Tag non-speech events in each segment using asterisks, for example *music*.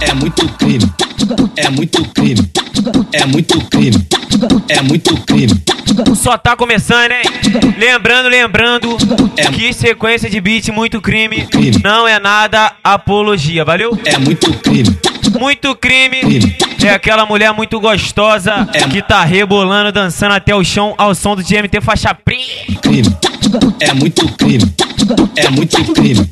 É muito crime, é muito crime, é muito crime, é muito crime. Só tá começando, hein? Lembrando, lembrando que sequência de beat muito crime, Crime. não é nada apologia, valeu? É muito crime, Muito crime Crime. é aquela mulher muito gostosa É. que tá rebolando, dançando até o chão ao som do GMT faixa preta. crime. É muito crime. É muito crime.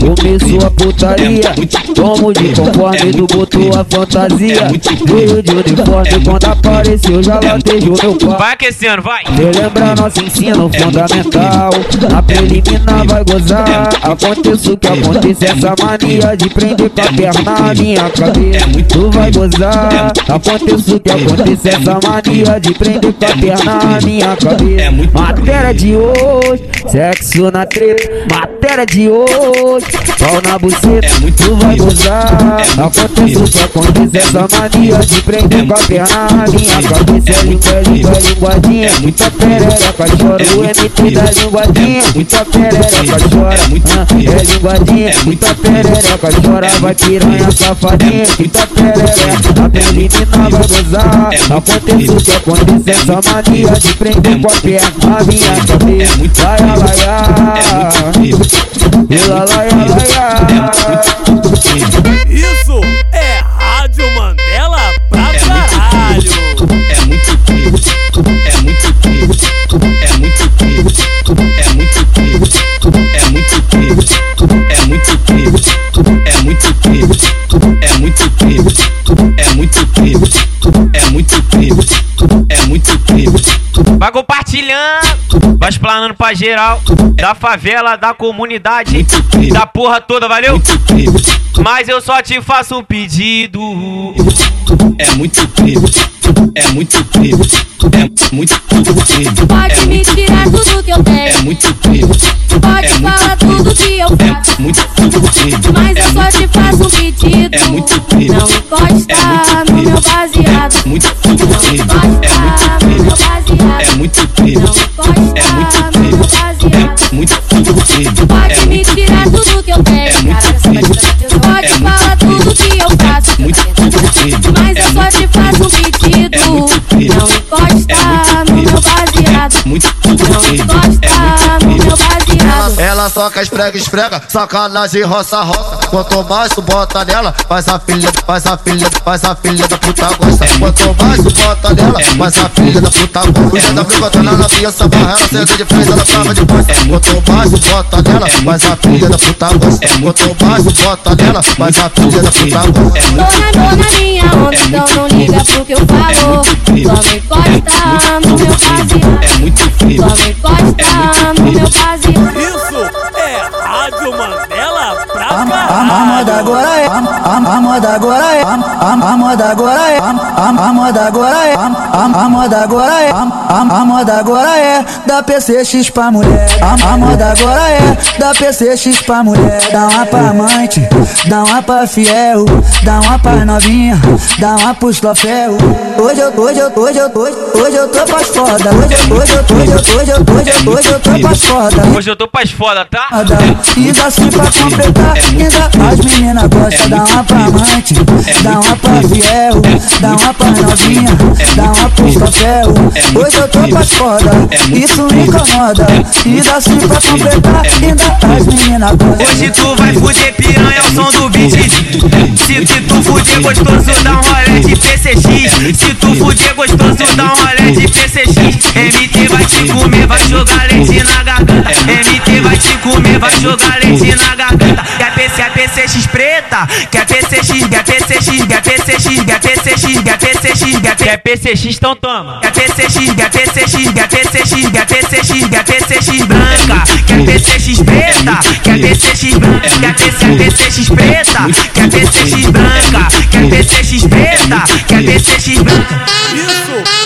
Começou a putaria. Como de conforme do botou a fantasia. Veio de uniforme quando apareceu já latejou meu pai. Vai aquecendo, vai. Relembra nosso ensino fundamental. A preliminar vai gozar. Aconteça o que acontecer. Essa mania de prender pra a perna na minha cabeça. Tu vai gozar. Aconteça o que acontecer. Essa mania de prender pra a perna na minha cabeça. Matéria de ouro hoje, sexo na treta, matéria de hoje, pau na buceta, é muito tu vai gozar. É acontece o que é essa mania de prender com a perna na minha cabeça. É língua, língua, linguadinha, muita perereca chora. O MT da linguadinha, muita perereca chora. É linguadinha, muita perereca chora. Vai piranha safadinha, muita perereca. A menina vai gozar. Acontece aconteceu que acontece, essa mania de prender com a perna na minha cabeça. É muito Laia, laia, É muito crime. É laia, laia. É muito crime. Isso é Rádio Mandela pra É muito caralho. É muito crime. É muito crime. É muito crime. É muito crime. É muito crime. É muito crime. É muito crime. É muito crime. É muito crime. É muito crime. É. Vai compartilhando, vai explanando pra geral, da favela, da comunidade, da porra toda, valeu? Mas eu só te faço um pedido. É muito crime. É muito crime. É muito. Pode É me muito tirar tudo que eu É tenho. muito crime. Pode é falar tudo que eu É faço. muito crime. Mas É eu só te faço um pedido. É muito crime. Não encosta É no meu baseado. É muito Não. É encosta muito frio, é muito frio, é muito frio. Pode me tirar tudo que eu tenho, cara, você pode falar tudo que eu faço, muito frio, mas eu só te faço um pedido. Não encosta no meu baseado, não encosta no meu baseado. Ela soca, esfrega, esfrega, sacanagem, roça, roça. Quanto mais tu bota nela, faz a filha, faz a filha, faz a filha da puta gosta. Quanto mais tu bota nela, faz a filha da puta gosta. Cuida da fricota na novinha, essa barra, ela senta de frente, ela tava de costa. Quanto mais tu bota nela, faz a filha da puta gosta. Quanto mais tu bota nela, faz a filha da puta gosta. Tô na, tô na minha onda, então não liga pro que eu falo. Só me encosta no meu baseado. Muhammad Agwa a, a, moda agora é, a, a, a moda agora é, a, a, a moda agora é, a, a, a moda agora é, a, a, moda agora é da PCX pra mulher. A, a moda agora é da PCX pra mulher. Dá uma pra amante, dá uma pra fiel, dá uma pra novinha, dá uma pros troféu. Hoje eu, hoje eu, hoje eu, hoje, hoje eu tô pras foda. Hoje eu, hoje eu, hoje eu, hoje eu, hoje eu, hoje eu tô pras foda. Hoje eu tô pras foda, tá? Dá assim pra completar, ainda as meninas gostam, dá uma pra amante, dá uma pra fiel, dá uma pra novinha, dá uma pro troféu. Hoje eu tô pra foda, isso me incomoda. E dá assim pra completar, ainda as meninas. Hoje tu vai fuder piranha ao som do beat. Se, tu fuder gostoso, dá um rolê de PCX. Se tu fuder gostoso, dá um rolê de PCX. MT vai te comer, vai jogar leite na garganta. MT vai te comer, vai jogar leite na garganta. Quer PC, é PCX preta? Quer PCX, quer PCX, quer PCX, quer PCX, quer PCX, quer Quer PCX, então toma. Quer PCX, quer PCX, quer PCX, quer PCX, quer PCX branca. Quer PCX preta? Quer PCX branca? Quer PC, PCX preta? Quer PCX branca? Quer PCX preta? Quer PCX branca? Isso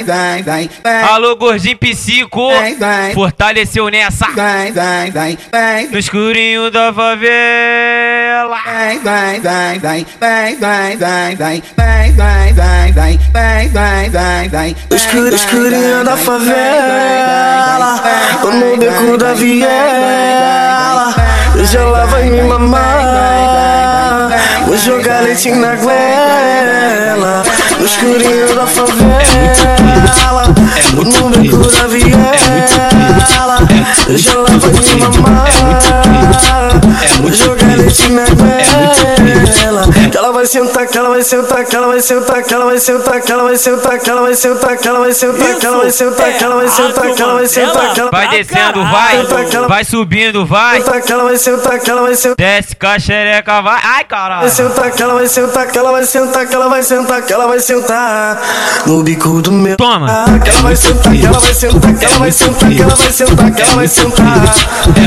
Alô, gordinho psico, fortaleceu nessa. No escurinho da favela. Escuro, escurinho da favela No beco da viela Hoje ela vai me mamar Vou jogar leite na goela o escurinho da favela é muito No beco da viela Já lava de mamar Jogar leite na sentar, que ela vai sentar, que ela vai sentar, que ela vai sentar, que ela vai sentar, que ela vai sentar, que ela vai sentar, que ela vai sentar, que ela vai sentar, que ela vai sentar, que ela Vai descendo, vai. Vai subindo, vai. sentar, que ela vai sentar, que ela vai sentar. Desce com a xereca, vai. Ai, Vai caralho. sentar, que ela vai sentar, que ela vai sentar, que ela vai sentar, que ela vai sentar no bico do meu. Toma. Que ela vai sentar, que ela vai sentar, que ela vai sentar, que ela vai sentar, que ela vai sentar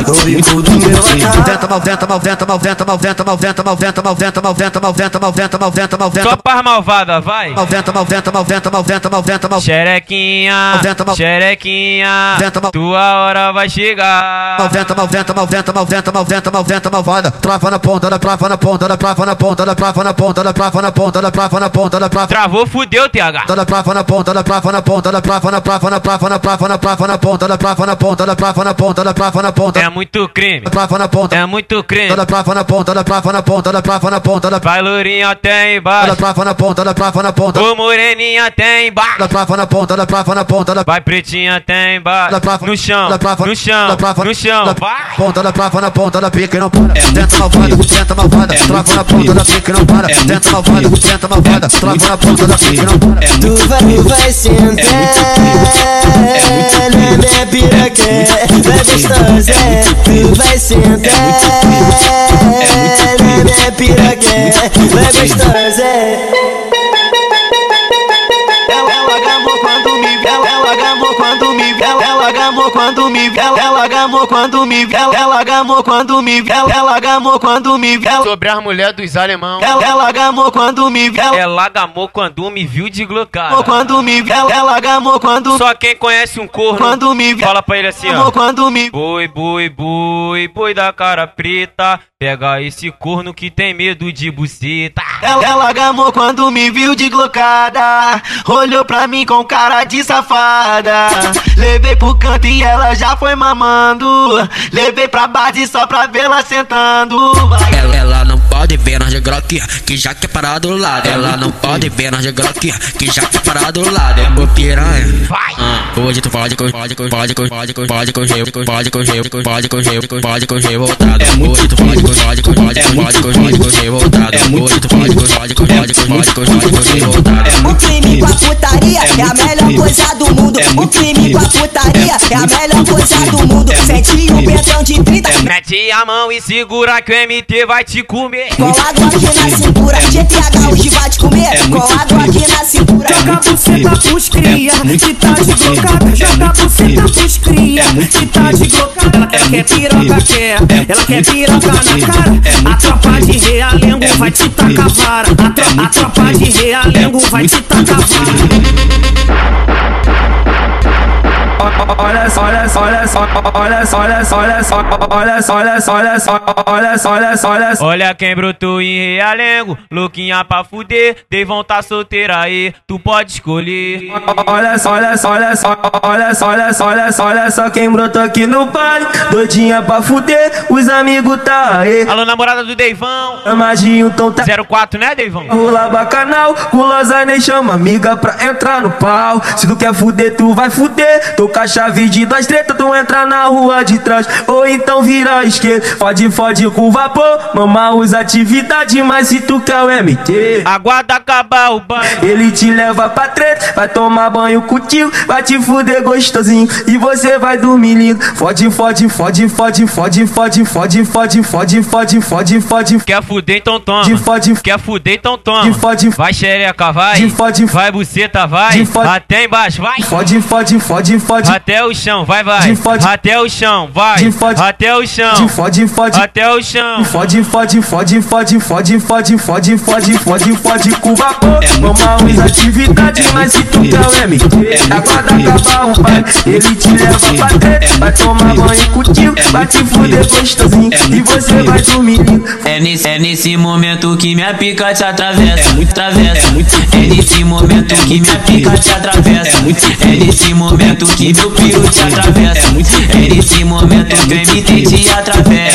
no bico do meu. Venta, mal venta, mal venta, mal venta, mal venta, mal venta, mal venta, mal venta, mal venta, mal venta, mal venta, mal venta, mal venta, Só paz malvada, vai. mal venta, mal venta, mal venta, mal venta, mal venta, mal Xerequinha, Venta, mal- xerequinha, Venta, mal- tua hora vai chegar. Mal venta, mal venta, mal venta, mal venta, mal venta, mal venta, malvada. Trava na ponta, da trava na ponta, da trava na ponta, da trava na ponta, da trava na ponta, da trava na ponta, da trava Travou, fudeu, TH. da prava na ponta, da prava na ponta, da prava na prava na prava na prava na prava na ponta, da prava na ponta, da prava na ponta, da prava na ponta, É muito crime. da prava na ponta, É muito crime. da prava na ponta, da prava na ponta, da prava na ponta, da Vai lourinho até da embaixo. prava na ponta, da prava na ponta, Ô moreninha até embaixo. da prava na ponta, da prava na ponta, da Vai pretinha até embaixo. da prava No chão, da prava no chão, da prava no chão. da Vai. ponta da prava na ponta da pica e não para. Tenta malvada, tenta malvada, trava na ponta da pica e não para. Tenta malvada, tenta malvada, trava na ponta da pica e não para. Tu vai, tu vai sentar na minha piroca, vai gostosa. Tu vai sentar minha piroca, vai gostosa. Ela gamou quando me viu, ela gamou quando me viu, ela gamou quando me viu, ela gamou quando me viu, ela gamou quando me viu, ela gamou quando me viu. Sobre as mulheres dos alemão. Ela, ela gamou quando me viu, Ela gamou quando me viu de glocada. quando me viu, ela gamou quando Só quem conhece um corno. quando me viu, Fala pra ele assim, ó. quando me Boi, boi, boi, boi da cara preta. Pega esse corno que tem medo de buceta. Ela, ela gamou quando me viu de glocada Olhou pra mim com cara de safada Levei pro canto e ela já foi mamando Levei pra base só pra vê-la sentando. Ela, ela não pode ver nós de Glock, que já quer parar do lado. Ela não pode ver nós de Glock, que já quer parar do lado. É o piranha. Vai! Ah, hoje tu pode com pode com pode com pode com pode pode com gelo, pode com gelo, pode com gelo voltado. Hoje tu pode com pode com pode com pode com pode com gelo voltado. Hoje tu pode com pode com pode com pode com pode com gelo voltado. O crime com a putaria é a melhor coisa do mundo. O crime com a putaria é a melhor coisa do mundo. Sente o pentão de 30 Mete a mão e segura que o MT vai te comer. com água aqui na cintura. GTH hoje vai te comer com água aqui na cintura. Joga buceta pros cria, que tá de glocada. Joga buceta pros cria, que tá de glocada. Ela, quer piroca, quer. Ela quer piroca na cara. A tropa de realengo vai te tacar vara. A tropa de realengo vai te tacar vara. Olha só, olha só, olha só, olha só, olha só, olha só, olha só, olha só, olha só, olha só, olha quem brotou em Realengo, louquinha pra fuder. Devon tá solteira aí, tu pode escolher. Olha só, olha só, olha só, olha só, olha só, olha só, olha só quem brotou aqui no baile. Doidinha pra fuder, os amigos tá aí. Alô, namorada do Deivão. Amadinho, então tá. 04, né, Deivão? Rola bacanal, com Lozane chama amiga pra entrar no pau. Se tu quer fuder, tu vai fuder. Tô com a chave de dois treta, tu entra na rua de trás. Ou então vira à esquerda, fode, fode com vapor. Mama usa atividade, mas se tu quer o MT. Aguarda acabar o banho. Ele te leva pra treta, vai tomar banho contigo, vai te fuder gostosinho e você vai dormir lindo. Fode, fode, fode, fode, fode, fode, fode, fode, fode, fode, fode, fode. Quer fuder, então toma. De fode, Quer fuder, então toma. de fode, Vai xereca, vai. de fode, Vai buceta, vai. De fode- Até embaixo, vai. fode, fode, fode, fode, Até o chão, vai, vai. De fode- Até o chão, vai. De fode- Até o chão. de fode, fode. Até o chão. Fode, fode, fode, fode, fode, fode, fode, fode, fode, fode com vapor. Mama usa atividade, mas se tu quer o MT, aguarda acabar o pai. Ele te leva pra treta, vai tomar banho contigo, vai te fuder gostosinho e você vai dormir. É nesse, é nesse momento que minha pica te atravessa, muito atravessa. É nesse momento que minha pica te atravessa. É nesse momento que meu piro te atravessa. É nesse momento que o MT te atravessa.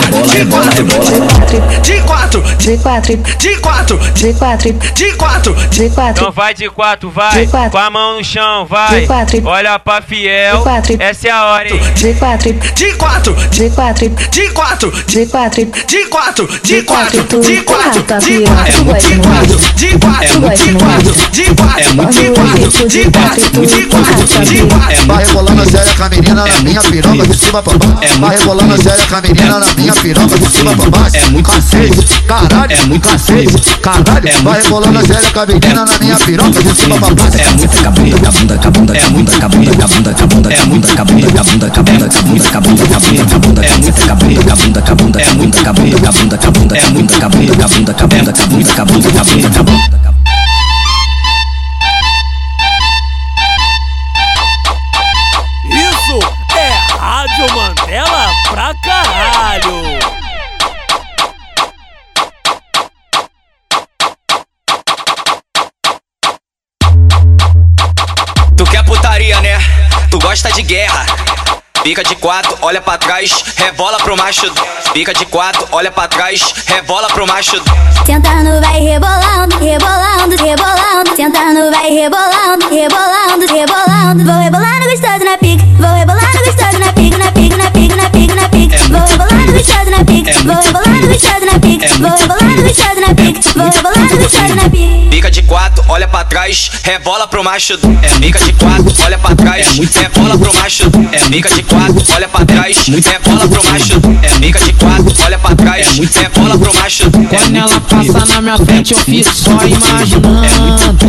quatro, de quatro, De quatro, de quatro, de quatro, de quatro, de quatro. Então vai de quatro, vai. De quatro. Com a mão no chão, vai. De quatro. Olha pra fiel. De quatro. Essa é a hora, hein? De quatro, de quatro, de quatro, de quatro, de quatro. de quatro, de De quatro, quatro, de quatro, tá de quatro, de quatro, de quatro, de quatro, de quatro, de quatro, de de quatro, quatro, de quatro, tá de quatro. Vai rebolando séria com a menina na minha piroca de cima pra baixo. Vai rebolando séria com a menina na minha minha piroca de cima pra baixo. É muito cacete, caralho, é muito cacete, caralho. Vai rebolando a séria caveirinha na minha piroca de cima pra baixo. É muito cabunda, cabunda, cabunda, é muito cabunda, cabunda, cabunda, é muito cabunda, cabunda, cabunda, cabunda, cabunda, cabunda, cabunda, é muito cabunda, cabunda, cabunda, é muito cabunda, cabunda, cabunda, é muito cabunda, cabunda, cabunda, cabunda, cabunda, cabunda, cabunda. Pra caralho. Tu quer putaria, né? Tu gosta de guerra. Fica de quatro, olha pra trás, rebola pro macho. Fica de quatro, olha pra trás, rebola pro macho. Sentando vai rebolando, rebolando, rebolando. Sentando vai rebolando, rebolando, rebolando. Vou rebolando gostoso na pica. Vou rebolando gostoso na pica, na pica, na pica, na pica, na pica. Pica. Pica. Pica. Pica. De quatro, olha pra trás, rebola pro macho. Fica de quatro, olha pra trás, rebola pro macho. Fica de quatro, olha pra trás, rebola pro macho. Fica de quatro, olha pra trás, rebola pro macho. Quando ela passa na minha frente eu fico só imaginando,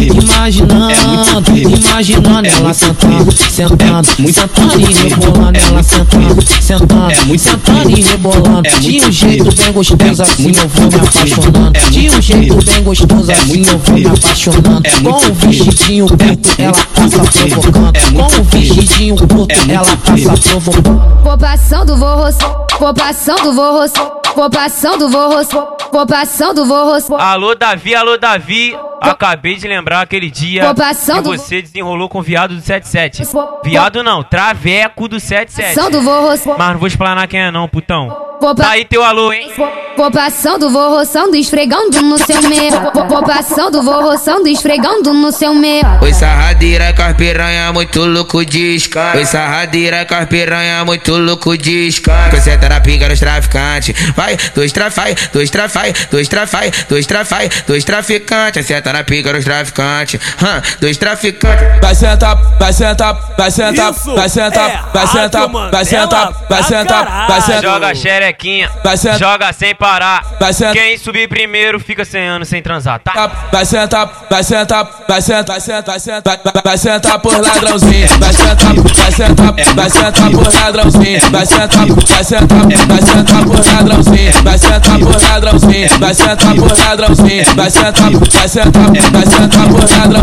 imaginando, imaginando ela sentando, sentando, sentando e rebolando, ela sentando, sentando, sentando e rebolando. De um jeito bem gostoso assim eu vou me apaixonando. De um jeito bem gostoso assim eu vou me apaixonando. Com o vestidinho curto ela passa provocando. Com o vestidinho curto ela passa provocando. Vou passando, vou roçando. Vou passando, vou roçando. Vou passando, vou roçando. Vou passando, vou roçando. Alô, Davi, alô, Davi. Acabei de lembrar aquele dia que você desenrolou com o viado do 77. Viado não, traveco do 77. Passando, vou roçando. Mas não vou explanar quem é não, putão. Vou Tá aí teu alô, hein? Vou passando, vou roçando, esfregando no seu meio. Vou, vou passando, vou roçando, esfregando no seu meio. Oi, sarradeira com as piranha muito louco de escândalo. Oi, sarradeira com as piranha muito louco. Você tá na pinga dos traficantes. Vai, dois trafai, dois trafai, dois trafai, dois trafai, dois traficantes. Acerta na pinga dos traficantes. Hã, dois traficantes. Vai sentar, vai sentar, vai sentar, vai sentar, é vai sentar, vai sentar, vai sentar, vai sentar. Joga xerequinha xerequinha, Vai sentar. joga sem parar. Vai sentar. Quem subir primeiro fica 100 anos sem transar, tá? Vai sentar, vai sentar, vai sentar, vai sentar, vai sentar, vai, vai sentar por ladrãozinho. Vai sentar, vai sentar, vai sentar por ladrãozinho. Vai sentar, vai sentar, vai sentar por ladrãozinho. Vai sentar por ladrãozinho. Vai sentar por ladrãozinho. Vai sentar, vai sentar, vai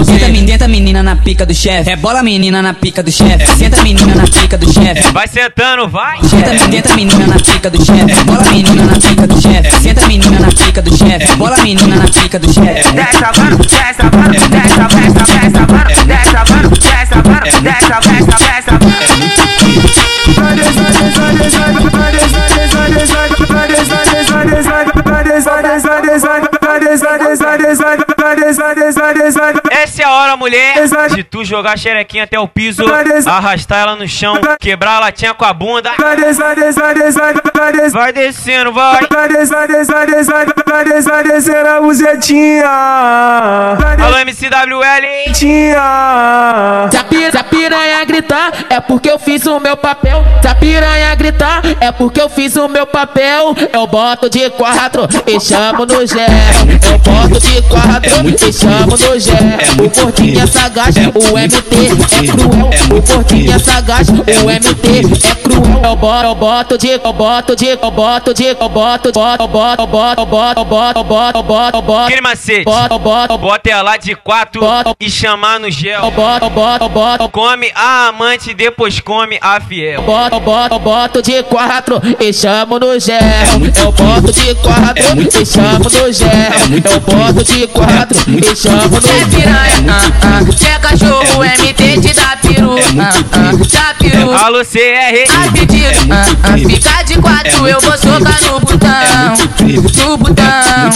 Senta, Senta menina na pica do chefe, rebola menina na pica do chefe. Senta menina na pica do chefe. Vai sentando, vai. Senta, senta menina na pica do chefe, rebola menina na pica do chefe. Senta menina na pica do chefe, rebola menina na pica do chefe. Desce desce desce, desce, desce agora, desce agora, desce agora, desce, desce, desce Essa é a hora, mulher, de tu jogar a xerequinha até o piso, arrastar ela no chão, quebrar a latinha com a bunda. Vai descendo, vai. descer a buzetinha. Alô, MCWL. Se a, pir- se a piranha gritar, é porque eu fiz o meu papel. Se a piranha gritar, é porque eu fiz o meu papel. Eu boto de quatro e chamo no gel. Eu boto de quatro e chamo no gel. O gordinho é sagaz, o MT é cruel. O gordinho é sagaz, o MT é cruel. Eu boto, eu boto de, eu boto de, eu boto de, eu boto, boto, boto, boto, boto, boto, boto, boto, boto. Aquele macete. Boto, boto, Bota ela de quatro e chamar no gel. boto, boto, boto. Come a amante, depois come a fiel. boto, boto, boto de quatro e chamo no gel. Eu boto de quatro e chamo no gel. Eu boto de quatro e chamo no É piranha, ah, ah. É cachorro, MT te dá peru, ah, ah. Dá peru. Alô, CR. A pedido, ah, ah. Fica de quatro, eu vou socar no botão, no botão.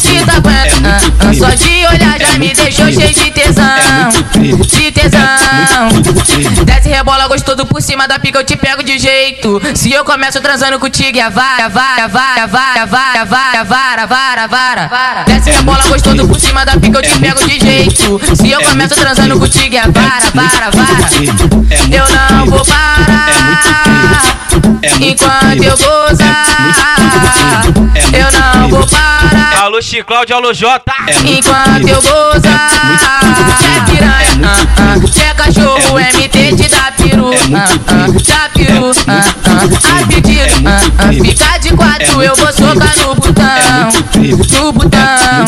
Se tá aguenta, ah, ah. só de olhar já me deixou cheio de tesão, de tesão. Desce rebola gostoso por cima da pica, eu te pego de jeito. Se eu começo transando contigo, é vara, vara, vara, vara, vara, vara, vara, vara, vara. Desce rebola gostoso por cima da pica, eu te pego de jeito. Se eu começo transando contigo, é vara, vara, vara. Eu não vou parar enquanto eu gozar. Eu não vou parar Alô, Chicláudio, alô, Jota. enquanto eu gozar. É piranha, ah, ah. Se é cachorro, MT te dá peru, ah, ah. Dá peru, ah, ah. A pedido, ah, ah. Fica de quatro, eu vou socar no botão, no botão.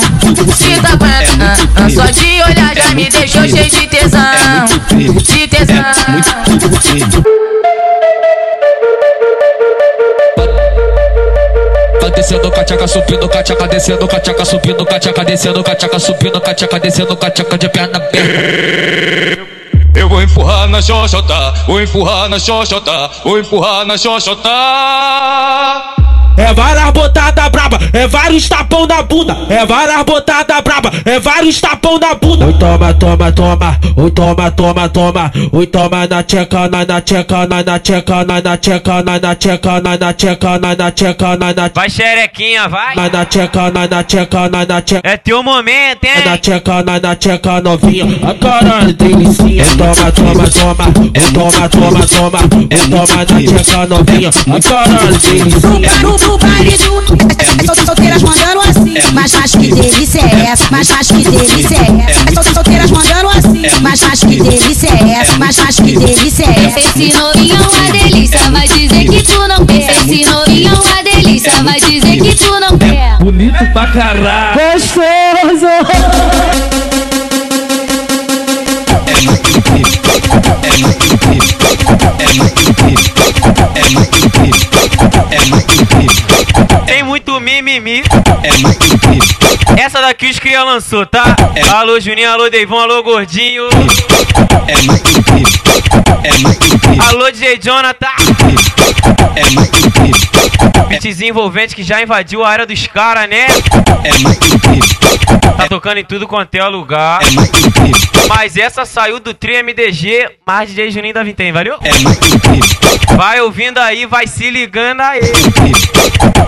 Se tá aguenta, ah, ah. Só de olhar já me deixou cheio de tesão, de tesão. Descendo cachaca, subindo cachaca, descendo cachaca, subindo cachaca, descendo cachaca, subindo cachaca, descendo cachaca de perna. Eu vou empurrar na xoxota, vou empurrar na xoxota, vou empurrar na xoxota. É várias botadas braba, é vários tapão na bunda. É várias botadas braba, é vários tapão na bunda. Oi, toma, toma, toma. Oi, toma, toma, toma. Oi, toma na tcheca, na na tcheca, na na tcheca, na na tcheca, na na tcheca, na na tcheca, na na tcheca, na na Vai, xerequinha, vai. na na tcheca, na na tcheca, na na tcheca. É teu momento, Na na hein? tcheca, na na tcheca novinha. A caralho, delicinha. Toma, toma, toma. Toma, toma, toma. Toma na tcheca novinha. A caralho, delicinha. No, baile do Sol- Solteiras mandando assim. Mas acho que delícia é essa. Mas acho que delícia é essa. Sol- Solteiras mandando assim. Mas acho que delícia é essa. Mas acho que delícia é essa. Esse novinho é uma delícia, vai dizer que tu não quer. Esse novinho é uma delícia, vai dizer que tu não quer. Bonito pra caralho. Gostoso! Tem mimimi. É muito difícil. Essa daqui os cria lançou, tá? Alô, Juninho, alô, Deivão, alô, Gordinho. Alô, DJ Jonathan. Beatzinho envolvente que já invadiu a área dos caras, né? Tá tocando em tudo quanto é lugar. Mas essa saiu do Tri MDG, mas DJ Juninho da Vintém, valeu? Vai ouvindo aí, vai se ligando aí.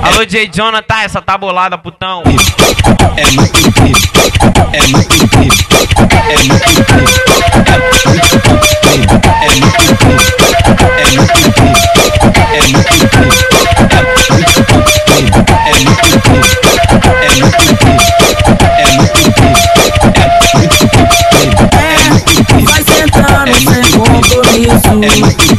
Alô, DJ Jonathan, essa tá bolada, putão é muito incrível, é muito incrível, vai sentando sem compromisso.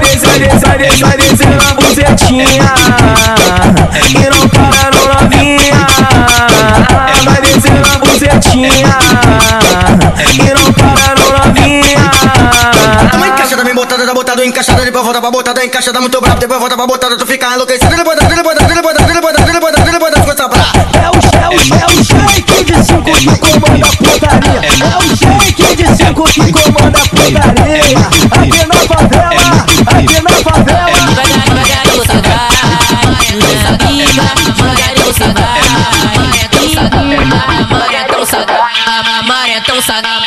Descer, vai descer, vai descer na bucetinha. E não para no novinha. Vai descer na bucetinha. E não para no novinha. Tamo encaixada, bem botada, tá botada, encaixada, depois volta pra botada, encaixada muito brabo, depois volta pra botada, tu fica enlouquecida, depois da, depois da, depois da, depois da, depois da, depois da, coisa pra. É o, é o, é o shake de cinco que comanda a putaria. É o shake de cinco que comanda a putaria. Aqui na favela, aqui na favela. Devagarinho você vai, essa pica, devagarinho você vai, a tão sagrada, mamar é tão sagrada, mamar é tão sagrada,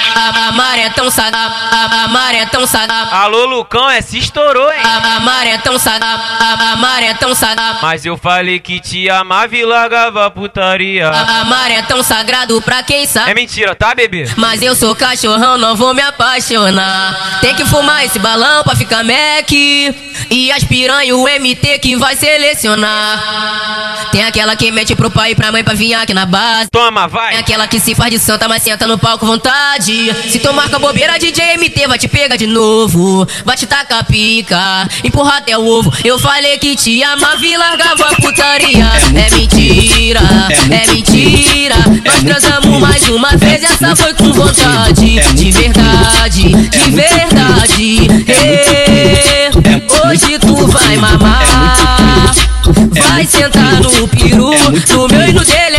a mamar é tão sagrada. Alô, Lucão, é se estourou, hein? A mamar é tão sagrada, a mamar é tão sagrada. Mas eu falei que te amava e largava putaria. A mamar é tão sagrado pra quem É sabe. mentira, tá, bebê? Mas eu sou cachorrão, não vou me apaixonar. Tem que fumar esse balão pra ficar Mac. E as piranha o MT que vai selecionar. Tem aquela que mete pro pai e pra mãe pra vir aqui na base. Toma, vai. Tem aquela que se faz de santa, mas senta no palco vontade. Se tomar com a bobeira, DJ MT vai te pegar de novo. Vai te tacar pica, empurrar até o ovo. Eu falei que te amava e largava a putaria. É mentira, é mentira. Nós transamos mais uma vez, essa foi com vontade. De verdade, de verdade. Hoje tu vai mamar. Vai sentar no peru, no meu e no dele?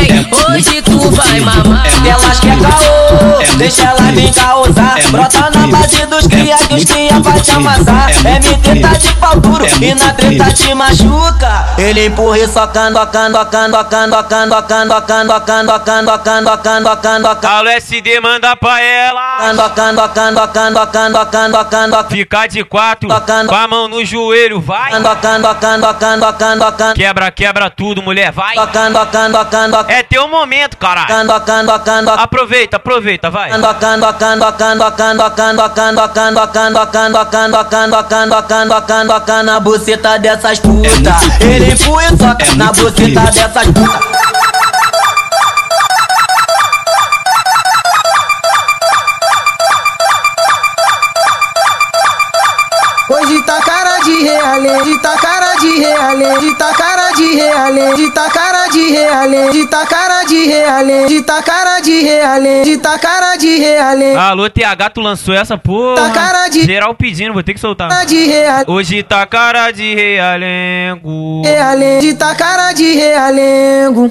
Hoje tu vai mamar. Elas quer caô, deixa elas vir causar. Brota na base dos cria que os cria vai te amassar. MT tá de pau duro e na treta te machuca. Ele empurra e socando, ocando, ocando, ocando, ocando, ocando, ocando, ocando, ocando, ocando, ocando, ocando, ocando. Alô, SD, manda pra ela. Ocando, ocando, ocando, ocando, ocando, ocando, ocando. Ficar de quatro, com a mão no joelho, vai. Ocando, ocando, ocando, ocando, ocando. Quebra, quebra tudo, mulher, vai. Ocando, ocando, ocando, É teu o momento, caralho. Aproveita, aproveita, vai. Na buceta dessas puta. Ele foi só na buceta dessas puta. Hoje tá cara de real, hoje tá cara de reale, hoje tá cara de reale, hoje tá cara de reale, hoje tá cara de reale, hoje tá cara de reale, hoje tá cara de reale. Alô, TH, tu lançou essa porra. Tá cara de- Geral pedindo, vou ter que soltar. De reale, Hoje tá cara de realengo. reale, hoje tá cara de realengo.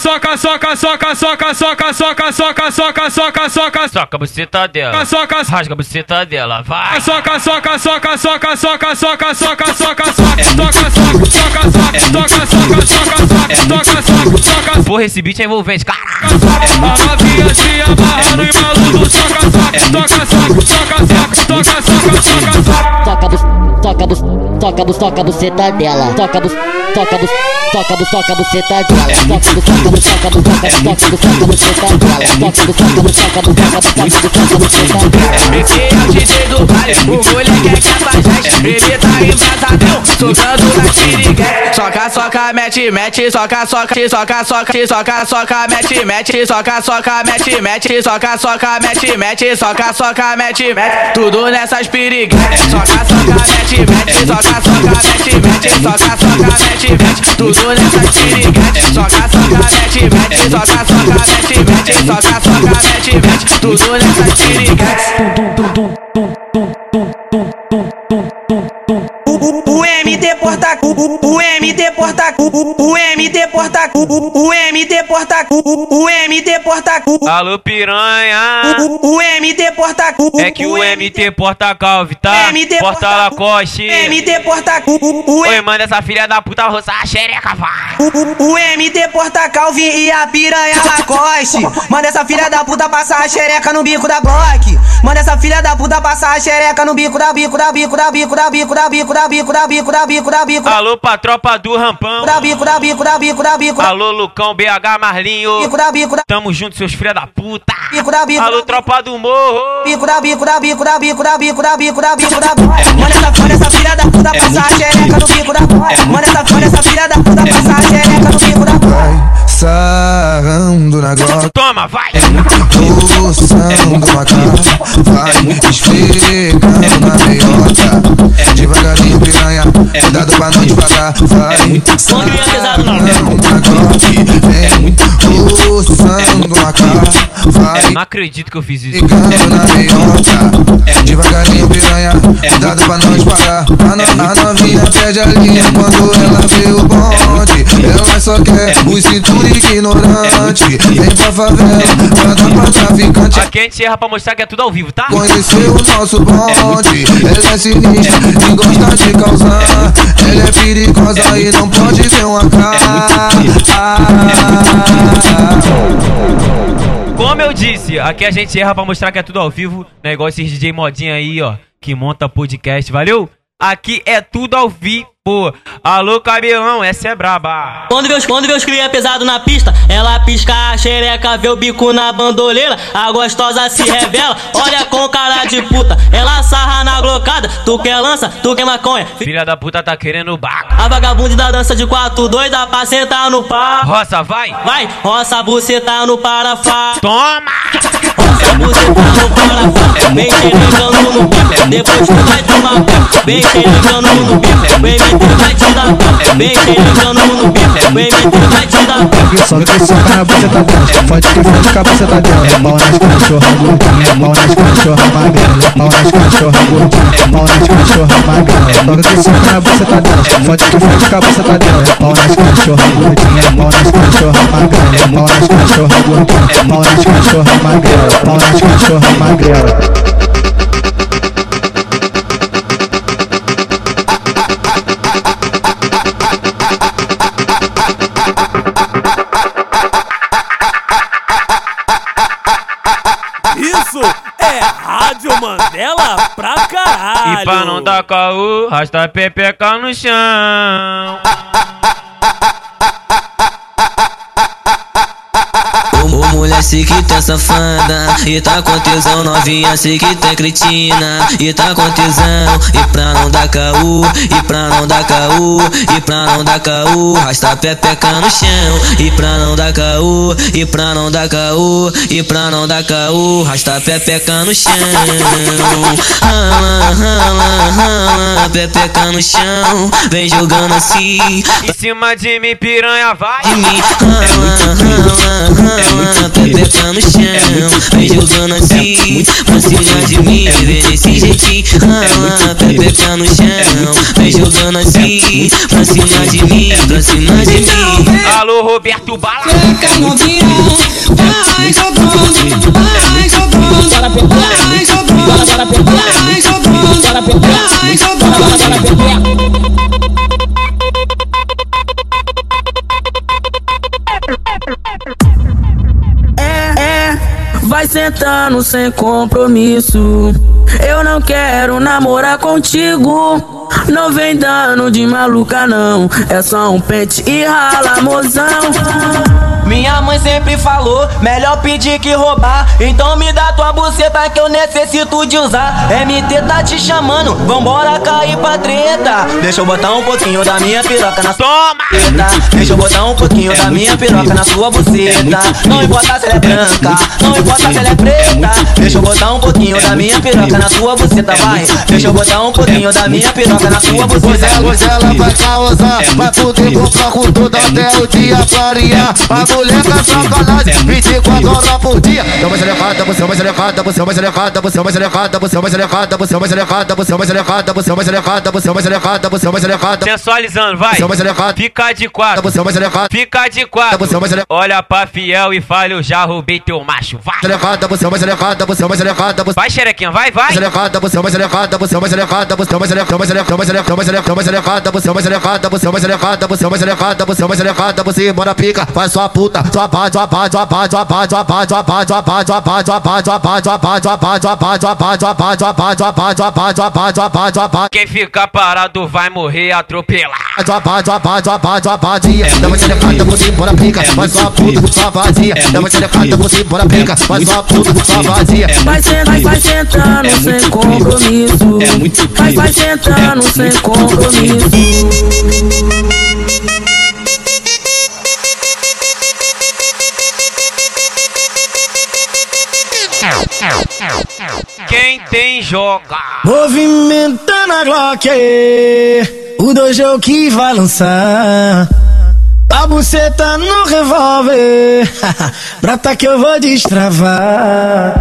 soca, soca, soca, soca, soca, soca, soca, soca, Soca a buceta dela. soca, Rasga a buceta dela, vai. soca, soca, soca, soca, soca, soca, soca, soca, soca, soca, soca, soca, soca, soca, soca, soca, soca, soca, soca, Porra, esse beat é envolvente, caralho. a novinha se amarra no embalo do soca, soca, soca, soca, soca, soca, soca, soca, soca, soca. Toca bus, toca bus, toca bus, toca buceta dela. Toca bus, toca bus, toca bus, toca buceta dela. Toca bus, toca bus, toca bus, toca bus, toca bus, toca buceta dela. Toca bus, toca bus, toca bus, toca bus, toca bus, toca buceta dela. Esse é o DJ do baile, o moleque é capaz, ele tá embrasadão, socando na xiriguete. Soca, soca, mete, mete, soca, soca, soca, soca, soca, soca, mete, mete, soca, soca, mete, mete, soca, soca, mete, mete, soca, soca, mete, mete, tudo nessas piriguetes. Soca, soca, mete, mete, soca, soca, mete, mete, soca, soca, mete, mete, tudo nessas piriguetes. Soca, soca, mete, mete, mete, soca, soca, mete, mete, soca, soca, mete, mete, tudo nessa xiriguete. Dum, tum, tum, tum, tum, tum, tum, tum o MD porta, o, o, MD porta, o, o, MD MT porta cu, o, MT porta cu, o, MT porta cu. Alô piranha. O, MT porta cu. É que o MT porta calve, tá? MT Porta Lacoste. MT porta cu. O, o, Oi, manda essa filha da puta roçar a xereca, vai. o, MT porta calvi e a piranha Lacoste. Manda essa filha da puta passar a xereca no bico da Glock. Manda essa filha da puta passar a xereca no bico da bico da bico da bico da bico da bico da bico da bico da bico da bico. Alô pra tropa do rampão. Da bico da bico da bico da bico. Alô Lucão, BH, Marlinho. Bico da bico da Tamo junto, seus filha da puta. bico da bico. Alô tropa do morro. Bico da bico da bico da bico da bico da bico da bico da Manda essa, manda essa filha da puta passar a xereca no bico da Manda essa, manda essa filha da puta passar a xereca no bico da Sarrando na glock Toma, vai! Pulsando a cara Vai esfregando na meiota Devagarinho piranha Cuidado pra não devagar Vai sarrando na glock Vem a cara Vai Não acredito que eu fiz isso. Ficando na meiota Devagarinho piranha Cuidado pra não disparar A, no, a novinha perde a linha Quando ela vê o bonde Ela só quer o cintura ignorante Vem pra favela dar pra traficante. Aqui a gente erra pra mostrar que é tudo ao vivo, tá? Conheceu o nosso bonde Ela é sinistra e gosta de causar. Ela é perigosa e não pode ver uma cara Como eu disse, aqui a gente erra pra mostrar que é tudo ao vivo. Negócio esses DJ modinha aí, ó, que monta podcast, valeu? Aqui é tudo ao vivo. Alô, cabelão, essa é braba. Quando vê os, quando os cria pesado na pista, ela pisca a xereca, vê o bico na bandoleira, a gostosa se revela, olha com cara de puta, ela sarra na glocada, tu quer lança, tu quer maconha. Filha da puta tá querendo baco. A vagabunda da dança de quatro doida pra sentar no pau. Roça, vai! Vai, roça buceta no parafá. Toma! Roça buceta no parafá. Vem xerecando no bico, depois tu vai tomar pé. Vem xerecando no bico, vem meter vai te dar pé. Vem xerecando no bico, vem meter vai te dar. Só que soca na buceta dela Fode que fode com a buceta dela Pau nas cachorra gordinha Pau nas cachorra magrela Pau nas cachorra gordinha Pau nas cachorra magrela Só que soca na buceta dela Fode que fode com a buceta dela Pau nas cachorra gordinha Pau nas cachorra magrela Pau nas cachorra gordinha Pau nas cachorra magrela Pau nas cachorra magrela Isso é Rádio Mandela pra caralho. E pra não dar caô, rasta pepeca no chão. Mulher, sei que tá safada E tá com tesão, novinha, sei que tá cretina E tá com tesão, e pra não dar caô E pra não dar caô, e pra não dar caô Rasta pepeca no chão E pra não dar caô, e pra não dar caô E pra não dar caô, rasta a pepeca no chão. Rala, rala, rala, pepeca no chão Vem jogando assim. Em cima de mim, piranha, vai! de mim. Rala, rala, rala, pepeca no chão Vem jogando assim, pra cima de mim Vem desse jeitinho, rala, pepeca no chão Vem jogando assim, pra cima de mim Pra cima de mim Alô, Roberto Bala! Vai jogando, vai jogando, vai jogando, vai jogando, vai jogando. Vai sentando sem compromisso. Eu não quero namorar contigo. Não vem dando de maluca, não. É só um pente e rala, mozão. Minha mãe sempre falou, melhor pedir que roubar. Então me dá tua buceta que eu necessito de usar. MT tá te chamando, vambora cair pra treta. Deixa eu botar um pouquinho da minha piroca na sua buceta. Deixa eu botar um pouquinho da minha piroca na sua buceta. Não importa se ela é branca, não importa se ela é preta. Deixa eu botar um pouquinho da minha piroca na sua buceta, vai. Deixa eu botar um pouquinho da minha piroca na sua buceta. hoje ela vai causar Vai poder comprar com tudo até o dia clarear mulher com sacanagem 24 horas por dia Eu mais elevada, você é mais elevada Você é mais elevada, você é mais elevada Você é mais elevada, você é mais elevada Você é mais elevada, você é mais elevada Você é mais elevada, você é mais elevada Sensualizando, vai Você é mais elevada Fica de quatro Você é mais elevada Fica de quatro Você é mais elevada Olha pra fiel e fala Eu já roubei teu macho, vai elevada, Você é mais elevada, você é mais elevada Vai xerequinha, vai, vai elevada, Você é mais elevada, você é mais elevada Você é mais elevada, mais elevada, mais elevada você elevada, mais elevada Você é mais elevada, você é mais elevada Você é mais elevada, você é mais elevada Você mora pica, faz sua puta sua pá, sua pá, sua pá, sua pá, sua pá, sua pá, sua pá, sua pá, sua pá, sua pá, sua pá, Quem ficar parado vai morrer atropelado. sua pá, dia, dá uma xerecada, você bora puta, sua vazia, dá uma xerecada, você bora puta, sua vazia. Vai, sen- vai, vai sentando sem compromisso. Vai, vai sentando sem compromisso. Tem joga. Movimentando a Glock, o dojo que vai lançar. A buceta no revólver, *laughs* brata que eu vou destravar.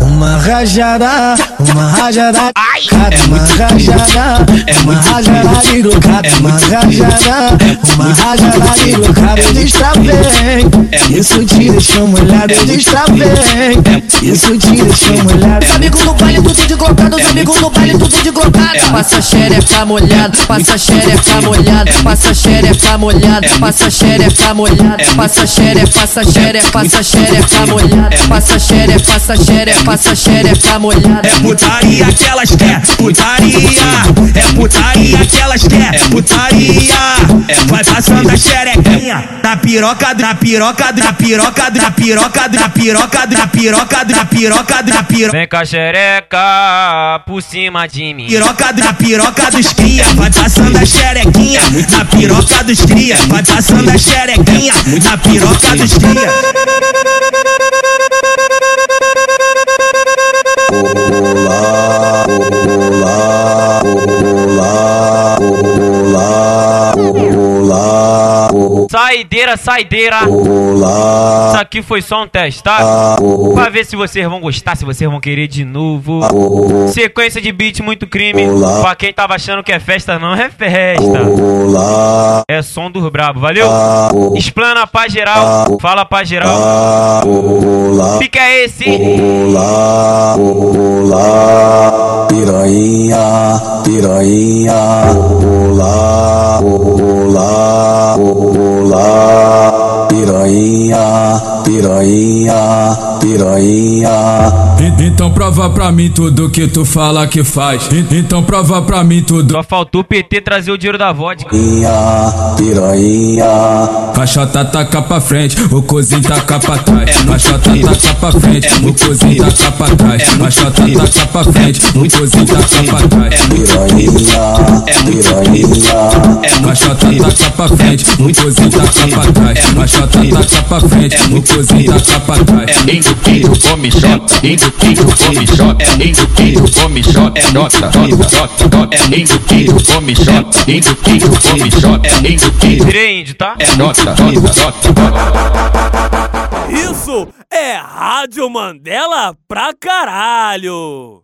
Uma rajada, uma rajada, cada uma rajada, uma rajada de loucada, uma rajada, uma rajada de loucada, eu destravei. Isso te deixou molhado, eu destravei. Isso te deixou molhado. Os amigos no baile tudo de glocada, os amigos no baile tudo de glocada. Passa xereca molhada, passa xereca molhada, passa xereca molhada, passa xereca molhada, passa xereca, passa xereca, passa xereca molhada, passa xereca, passa xereca, passa xereca molhada. É putaria que elas quer, putaria. É putaria que elas quer, putaria. Vai passando a xerequinha na piroca, na piroca, na piroca, na piroca, na piroca, na piroca, na piroca, na piroca. Vem com a xereca por cima de mim. Piroca da piroca dos cria, vai passando a xerequinha na piroca dos cria, vai passando a xerequinha na piroca dos cria. la Saideira, saideira. Isso aqui foi só um teste, tá? Pra ver se vocês vão gostar, se vocês vão querer de novo. Sequência de beat muito crime. Pra quem tava achando que é festa, não é festa. É som dos brabo, valeu? Explana pra geral. Fala pra geral. Fica esse. Piranha, piranha, olá, olá, olá, piranha, piranha, piranha. Então prova pra mim tudo que tu fala que faz. Então prova pra mim tudo. Só faltou o PT trazer o dinheiro da vodka. Piranha, piranha. Caixota taca pra frente, o cozinho taca pra trás. Caixota taca pra frente, o cozinho taca pra trás. Caixota taca pra frente, o cozinho taca pra trás. Piranha, piranha. Caixota taca pra frente, o cozinho taca pra trás. Caixota taca pra frente, o cozinho taca pra trás. Indo que come shot, lindo que come xota, é lindo que come xota, é nota, nota, nota, é lindo que o come xota, lindo que o come xota, é lindo que Grande, tá? É nota, nota, nota. Isso é Rádio Mandela pra caralho!